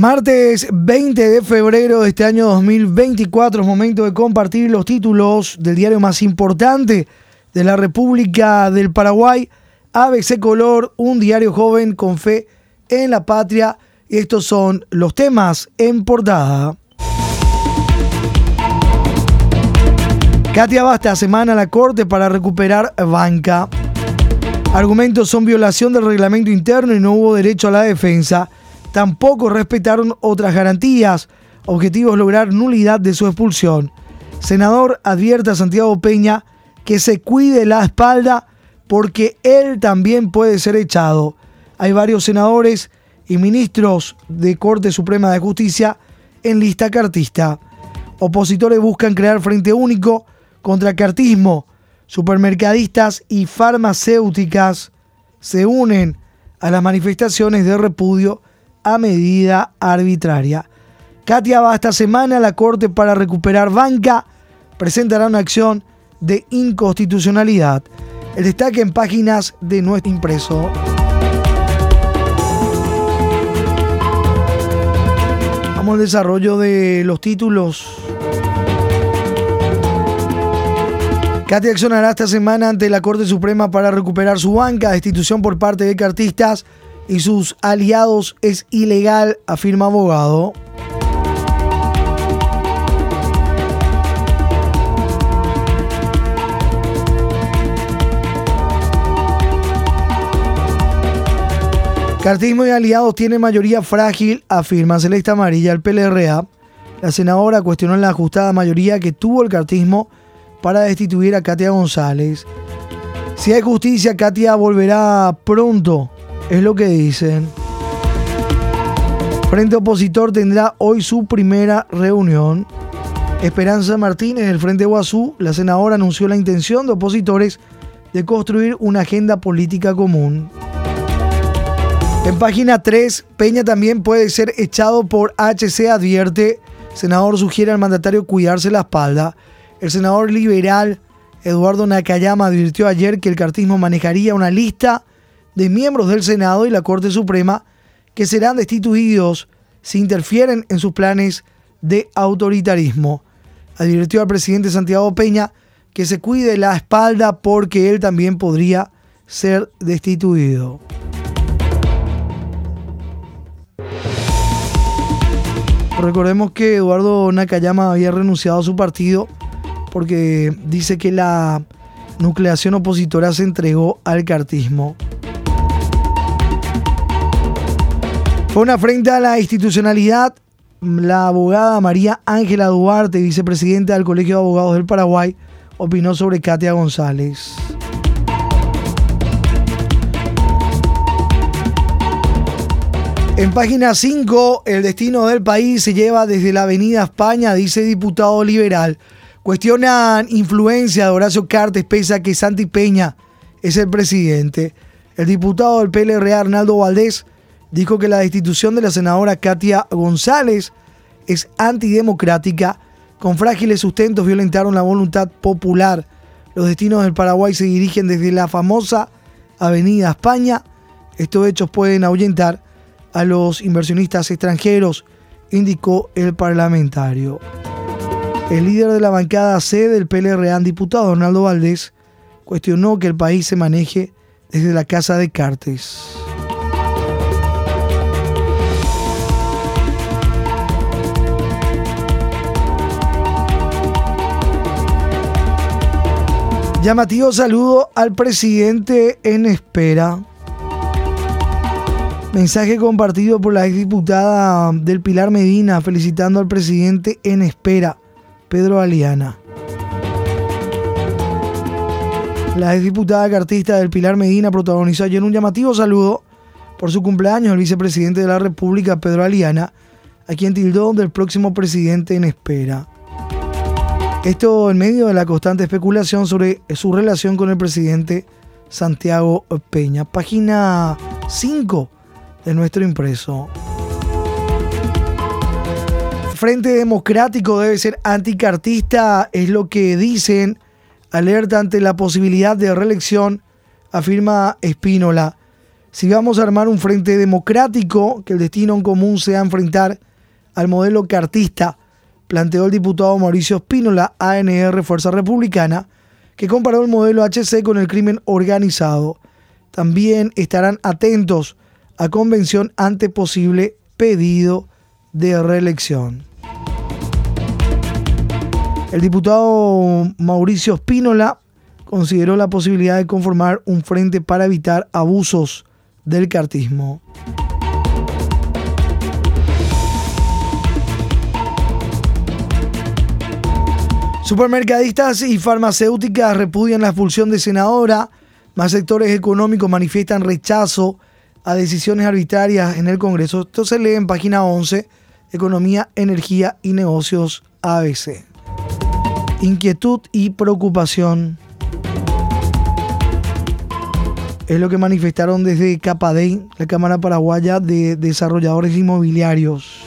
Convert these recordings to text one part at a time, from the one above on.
Martes 20 de febrero de este año 2024 es momento de compartir los títulos del diario más importante de la República del Paraguay, ABC Color, un diario joven con fe en la patria. Y estos son los temas en portada. Katia Basta semana a la corte para recuperar banca. Argumentos son violación del reglamento interno y no hubo derecho a la defensa tampoco respetaron otras garantías. Objetivos lograr nulidad de su expulsión. Senador advierte a Santiago Peña que se cuide la espalda porque él también puede ser echado. Hay varios senadores y ministros de Corte Suprema de Justicia en lista cartista. Opositores buscan crear frente único contra cartismo. Supermercadistas y farmacéuticas se unen a las manifestaciones de repudio a medida arbitraria. Katia va esta semana a la Corte para recuperar banca, presentará una acción de inconstitucionalidad. El destaque en páginas de nuestro impreso. Vamos al desarrollo de los títulos. Katia accionará esta semana ante la Corte Suprema para recuperar su banca, destitución por parte de cartistas y sus aliados es ilegal, afirma abogado. Cartismo y aliados tienen mayoría frágil, afirma Celeste Amarilla, el PLRA. La senadora cuestionó la ajustada mayoría que tuvo el cartismo para destituir a Katia González. Si hay justicia, Katia volverá pronto es lo que dicen. Frente Opositor tendrá hoy su primera reunión. Esperanza Martínez del Frente Guazú, la senadora anunció la intención de opositores de construir una agenda política común. En página 3, Peña también puede ser echado por HC, advierte. Senador sugiere al mandatario cuidarse la espalda. El senador liberal Eduardo Nakayama advirtió ayer que el cartismo manejaría una lista de miembros del Senado y la Corte Suprema que serán destituidos si interfieren en sus planes de autoritarismo. Advirtió al presidente Santiago Peña que se cuide la espalda porque él también podría ser destituido. Recordemos que Eduardo Nakayama había renunciado a su partido porque dice que la nucleación opositora se entregó al cartismo. Fue una afrenta a la institucionalidad. La abogada María Ángela Duarte, vicepresidenta del Colegio de Abogados del Paraguay, opinó sobre Katia González. En página 5, el destino del país se lleva desde la Avenida España, dice diputado liberal. Cuestionan influencia de Horacio Cartes, pese a que Santi Peña es el presidente. El diputado del PLR, Arnaldo Valdés, dijo que la destitución de la senadora Katia González es antidemocrática. Con frágiles sustentos violentaron la voluntad popular. Los destinos del Paraguay se dirigen desde la famosa Avenida España. Estos hechos pueden ahuyentar a los inversionistas extranjeros, indicó el parlamentario. El líder de la bancada C del PLRA, diputado Donaldo Valdés, cuestionó que el país se maneje desde la Casa de Cartes. Llamativo saludo al presidente en espera. Mensaje compartido por la exdiputada del Pilar Medina felicitando al presidente en espera, Pedro Aliana. La exdiputada cartista del Pilar Medina protagonizó ayer un llamativo saludo por su cumpleaños al vicepresidente de la República, Pedro Aliana, a quien tildó del próximo presidente en espera. Esto en medio de la constante especulación sobre su relación con el presidente Santiago Peña. Página 5 de nuestro impreso. Frente Democrático debe ser anticartista, es lo que dicen. Alerta ante la posibilidad de reelección, afirma Espínola. si vamos a armar un frente democrático, que el destino en común sea enfrentar al modelo cartista, planteó el diputado Mauricio Espínola, ANR Fuerza Republicana, que comparó el modelo HC con el crimen organizado. También estarán atentos a convención ante posible pedido de reelección. El diputado Mauricio Espínola consideró la posibilidad de conformar un frente para evitar abusos del cartismo. Supermercadistas y farmacéuticas repudian la expulsión de senadora. Más sectores económicos manifiestan rechazo a decisiones arbitrarias en el Congreso. Esto se lee en página 11, Economía, Energía y Negocios ABC. Inquietud y preocupación es lo que manifestaron desde Capadei, la Cámara Paraguaya de Desarrolladores Inmobiliarios.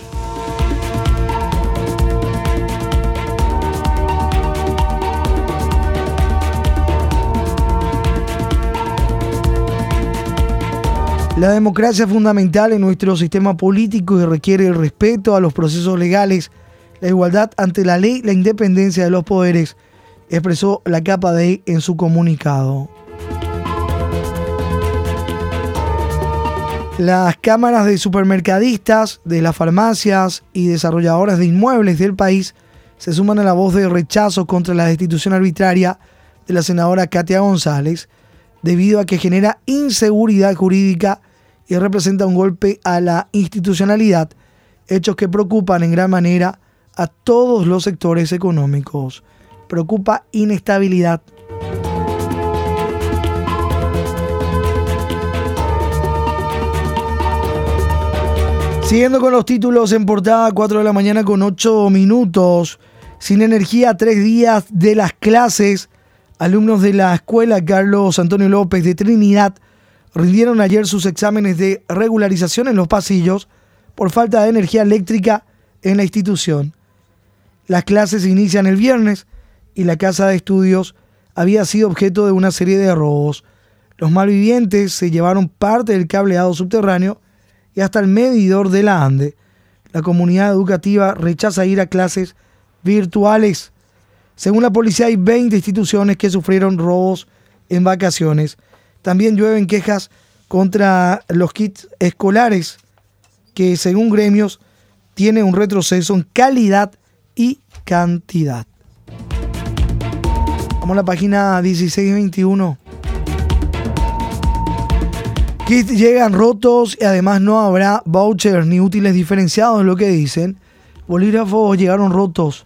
La democracia es fundamental en nuestro sistema político y requiere el respeto a los procesos legales, la igualdad ante la ley, la independencia de los poderes, expresó la Capadei en su comunicado. Las cámaras de supermercadistas, de las farmacias y desarrolladoras de inmuebles del país se suman a la voz de rechazo contra la destitución arbitraria de la senadora Katia González, debido a que genera inseguridad jurídica y representa un golpe a la institucionalidad, hechos que preocupan en gran manera a todos los sectores económicos. Preocupa inestabilidad Siguiendo con los títulos en portada, 4 de la mañana con 8 minutos. Sin energía, tres días de las clases. Alumnos de la escuela Carlos Antonio López de Trinidad rindieron ayer sus exámenes de regularización en los pasillos por falta de energía eléctrica en la institución. Las clases inician el viernes y la casa de estudios había sido objeto de una serie de robos. Los malvivientes se llevaron parte del cableado subterráneo y hasta el medidor de la ANDE. La comunidad educativa rechaza ir a clases virtuales. Según la policía hay 20 instituciones que sufrieron robos en vacaciones. También llueven quejas contra los kits escolares que según gremios tiene un retroceso en calidad y cantidad. Vamos a la página 1621. Kits llegan rotos y además no habrá vouchers ni útiles diferenciados, es lo que dicen. Bolígrafos llegaron rotos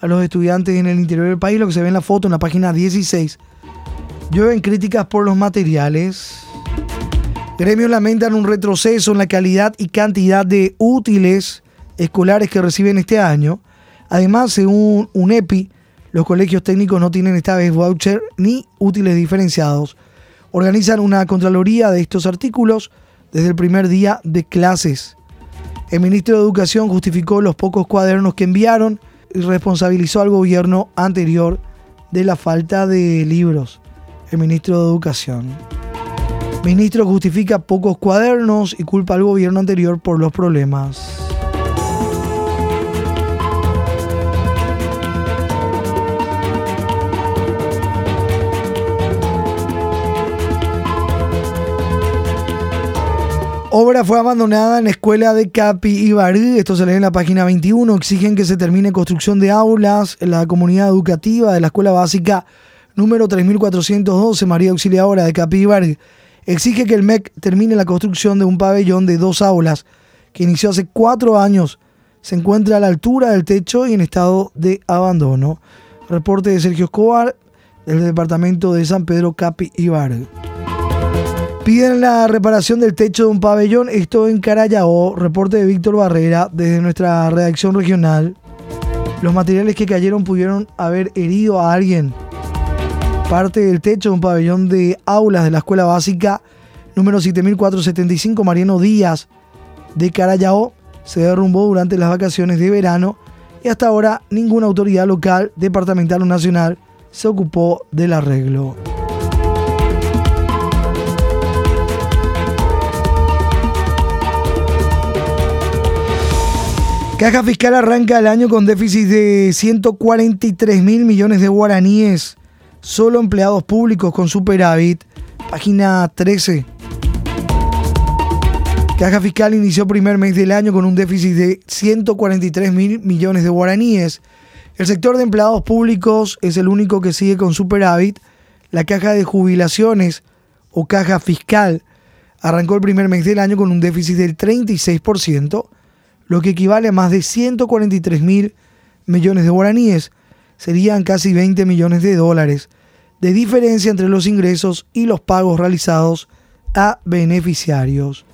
a los estudiantes en el interior del país, lo que se ve en la foto en la página 16. Llueven críticas por los materiales. Gremios lamentan un retroceso en la calidad y cantidad de útiles escolares que reciben este año. Además, según UNEPI, los colegios técnicos no tienen esta vez voucher ni útiles diferenciados organizan una contraloría de estos artículos desde el primer día de clases. El ministro de Educación justificó los pocos cuadernos que enviaron y responsabilizó al gobierno anterior de la falta de libros. El ministro de Educación. ministro justifica pocos cuadernos y culpa al gobierno anterior por los problemas. Obra fue abandonada en la escuela de Capi Ibarí. Esto se lee en la página 21. Exigen que se termine construcción de aulas en la comunidad educativa de la escuela básica número 3412 María Auxiliadora de Capi Ibarí. Exige que el MEC termine la construcción de un pabellón de dos aulas que inició hace cuatro años. Se encuentra a la altura del techo y en estado de abandono. Reporte de Sergio Escobar del departamento de San Pedro Capi Ibarí. Piden la reparación del techo de un pabellón, esto en Carayao, reporte de Víctor Barrera desde nuestra redacción regional. Los materiales que cayeron pudieron haber herido a alguien parte del techo de un pabellón de aulas de la escuela básica número 7475 Mariano Díaz de Carayao se derrumbó durante las vacaciones de verano y hasta ahora ninguna autoridad local, departamental o nacional se ocupó del arreglo. Caja Fiscal arranca el año con déficit de 143 mil millones de guaraníes. Solo empleados públicos con superávit. Página 13. Caja Fiscal inició primer mes del año con un déficit de 143 mil millones de guaraníes. El sector de empleados públicos es el único que sigue con superávit. La caja de jubilaciones o caja fiscal arrancó el primer mes del año con un déficit del 36% lo que equivale a más de 143 mil millones de guaraníes, serían casi 20 millones de dólares de diferencia entre los ingresos y los pagos realizados a beneficiarios.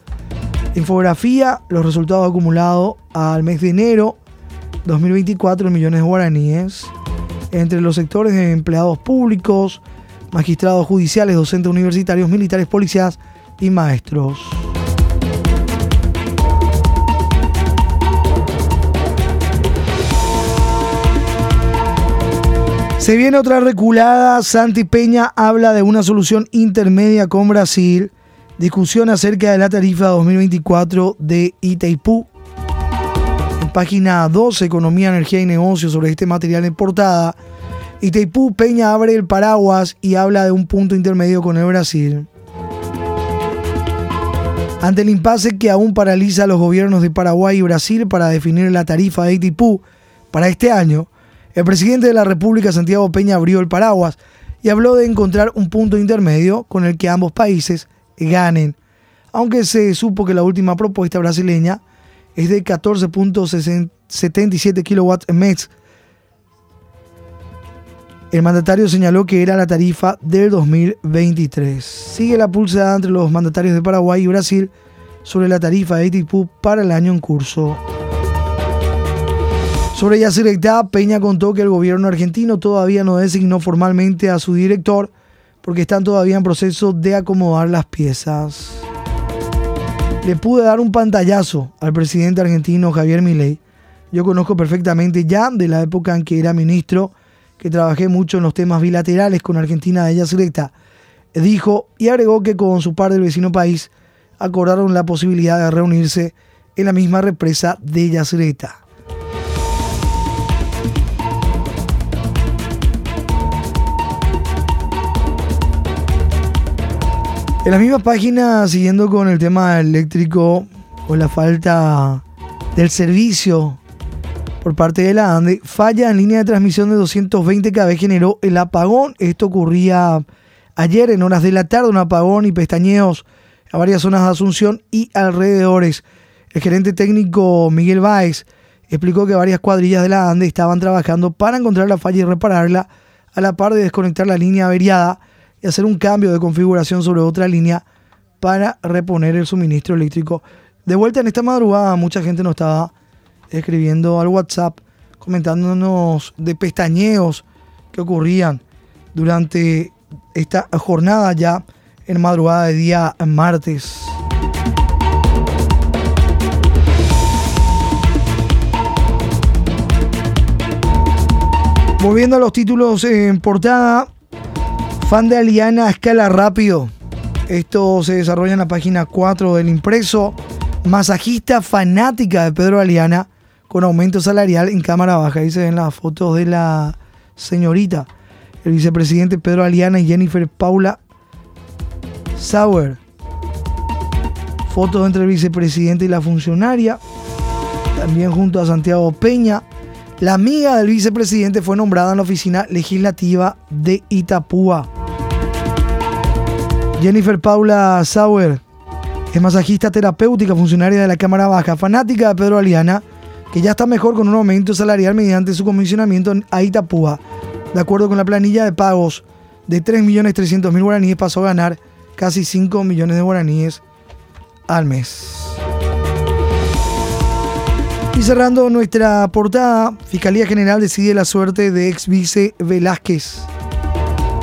Infografía, los resultados acumulados al mes de enero 2024 millones de guaraníes entre los sectores de empleados públicos, magistrados judiciales, docentes universitarios, militares, policías y maestros. Se viene otra reculada. Santi Peña habla de una solución intermedia con Brasil. Discusión acerca de la tarifa 2024 de Itaipú. En página 12, Economía, Energía y Negocios, sobre este material en portada. Itaipú Peña abre el paraguas y habla de un punto intermedio con el Brasil. Ante el impasse que aún paraliza a los gobiernos de Paraguay y Brasil para definir la tarifa de Itaipú para este año, el presidente de la República, Santiago Peña, abrió el paraguas y habló de encontrar un punto intermedio con el que ambos países ganen, aunque se supo que la última propuesta brasileña es de 14.77 kilowatts mes. El mandatario señaló que era la tarifa del 2023. Sigue la pulsada entre los mandatarios de Paraguay y Brasil sobre la tarifa de ITIPU para el año en curso. Sobre Yacyretá, Peña contó que el gobierno argentino todavía no designó formalmente a su director porque están todavía en proceso de acomodar las piezas. Le pude dar un pantallazo al presidente argentino Javier Milei. Yo conozco perfectamente ya de la época en que era ministro, que trabajé mucho en los temas bilaterales con Argentina de Yacyretá. Dijo y agregó que con su par del vecino país acordaron la posibilidad de reunirse en la misma represa de Yacyretá. En la misma página, siguiendo con el tema eléctrico o la falta del servicio por parte de la ANDE, falla en línea de transmisión de 220 kV generó el apagón. Esto ocurría ayer en horas de la tarde, un apagón y pestañeos a varias zonas de Asunción y alrededores. El gerente técnico Miguel Báez explicó que varias cuadrillas de la ANDE estaban trabajando para encontrar la falla y repararla, a la par de desconectar la línea averiada y hacer un cambio de configuración sobre otra línea para reponer el suministro eléctrico. De vuelta en esta madrugada, mucha gente nos estaba escribiendo al WhatsApp comentándonos de pestañeos que ocurrían durante esta jornada ya en madrugada de día martes. Volviendo a los títulos en portada, Fan de Aliana escala rápido. Esto se desarrolla en la página 4 del impreso. Masajista fanática de Pedro Aliana con aumento salarial en cámara baja. Ahí se ven las fotos de la señorita, el vicepresidente Pedro Aliana y Jennifer Paula Sauer. Fotos entre el vicepresidente y la funcionaria. También junto a Santiago Peña. La amiga del vicepresidente fue nombrada en la oficina legislativa de Itapúa. Jennifer Paula Sauer es masajista terapéutica, funcionaria de la Cámara Baja, fanática de Pedro Aliana, que ya está mejor con un aumento salarial mediante su comisionamiento a Itapúa. De acuerdo con la planilla de pagos de 3.300.000 guaraníes, pasó a ganar casi 5 millones de guaraníes al mes. Cerrando nuestra portada, Fiscalía General decide la suerte de ex vice Velázquez.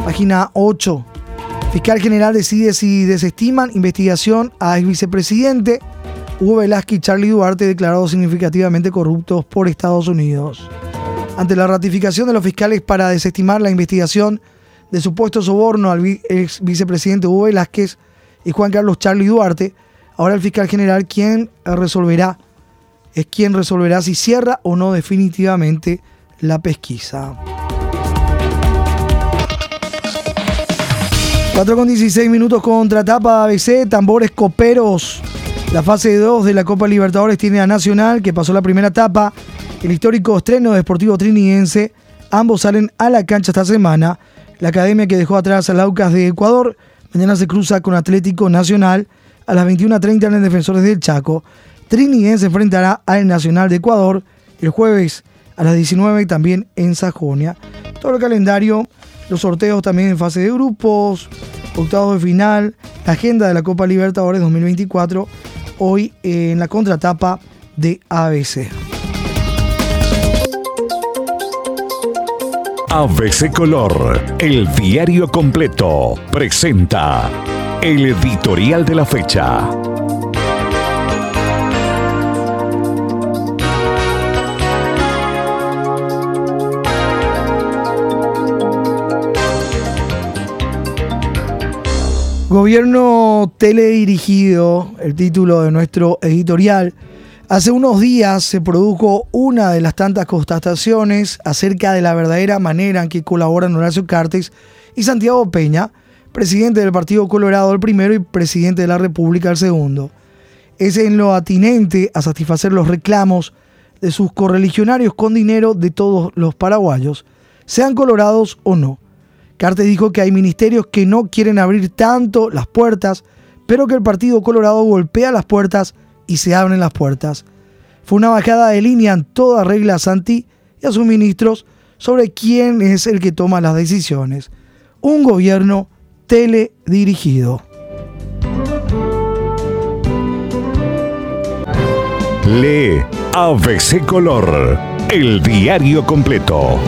Página 8. Fiscal General decide si desestiman investigación a ex vicepresidente Hugo Velázquez y Charlie Duarte declarados significativamente corruptos por Estados Unidos. Ante la ratificación de los fiscales para desestimar la investigación de supuesto soborno al ex vicepresidente Hugo Velázquez y Juan Carlos Charlie Duarte, ahora el fiscal general quien resolverá es quien resolverá si cierra o no definitivamente la pesquisa. 4 con 16 minutos contra Tapa ABC, Tambores Coperos. La fase 2 de la Copa Libertadores tiene a Nacional, que pasó la primera etapa. El histórico estreno de Deportivo Triniense. Ambos salen a la cancha esta semana. La academia que dejó atrás a Laucas de Ecuador. Mañana se cruza con Atlético Nacional a las 21.30 en el Defensores del Chaco. Triniense enfrentará al Nacional de Ecuador el jueves a las 19 también en Sajonia. Todo el calendario los sorteos también en fase de grupos, octavos de final, la agenda de la Copa Libertadores 2024, hoy en la contratapa de ABC. ABC Color, el diario completo, presenta el editorial de la fecha. Gobierno teledirigido, el título de nuestro editorial. Hace unos días se produjo una de las tantas constataciones acerca de la verdadera manera en que colaboran Horacio Cartes y Santiago Peña, presidente del Partido Colorado el primero y presidente de la República el segundo. Es en lo atinente a satisfacer los reclamos de sus correligionarios con dinero de todos los paraguayos, sean colorados o no. Cartes dijo que hay ministerios que no quieren abrir tanto las puertas, pero que el Partido Colorado golpea las puertas y se abren las puertas. Fue una bajada de línea en toda regla a Santi y a sus ministros sobre quién es el que toma las decisiones. Un gobierno teledirigido. Lee ABC Color, el diario completo.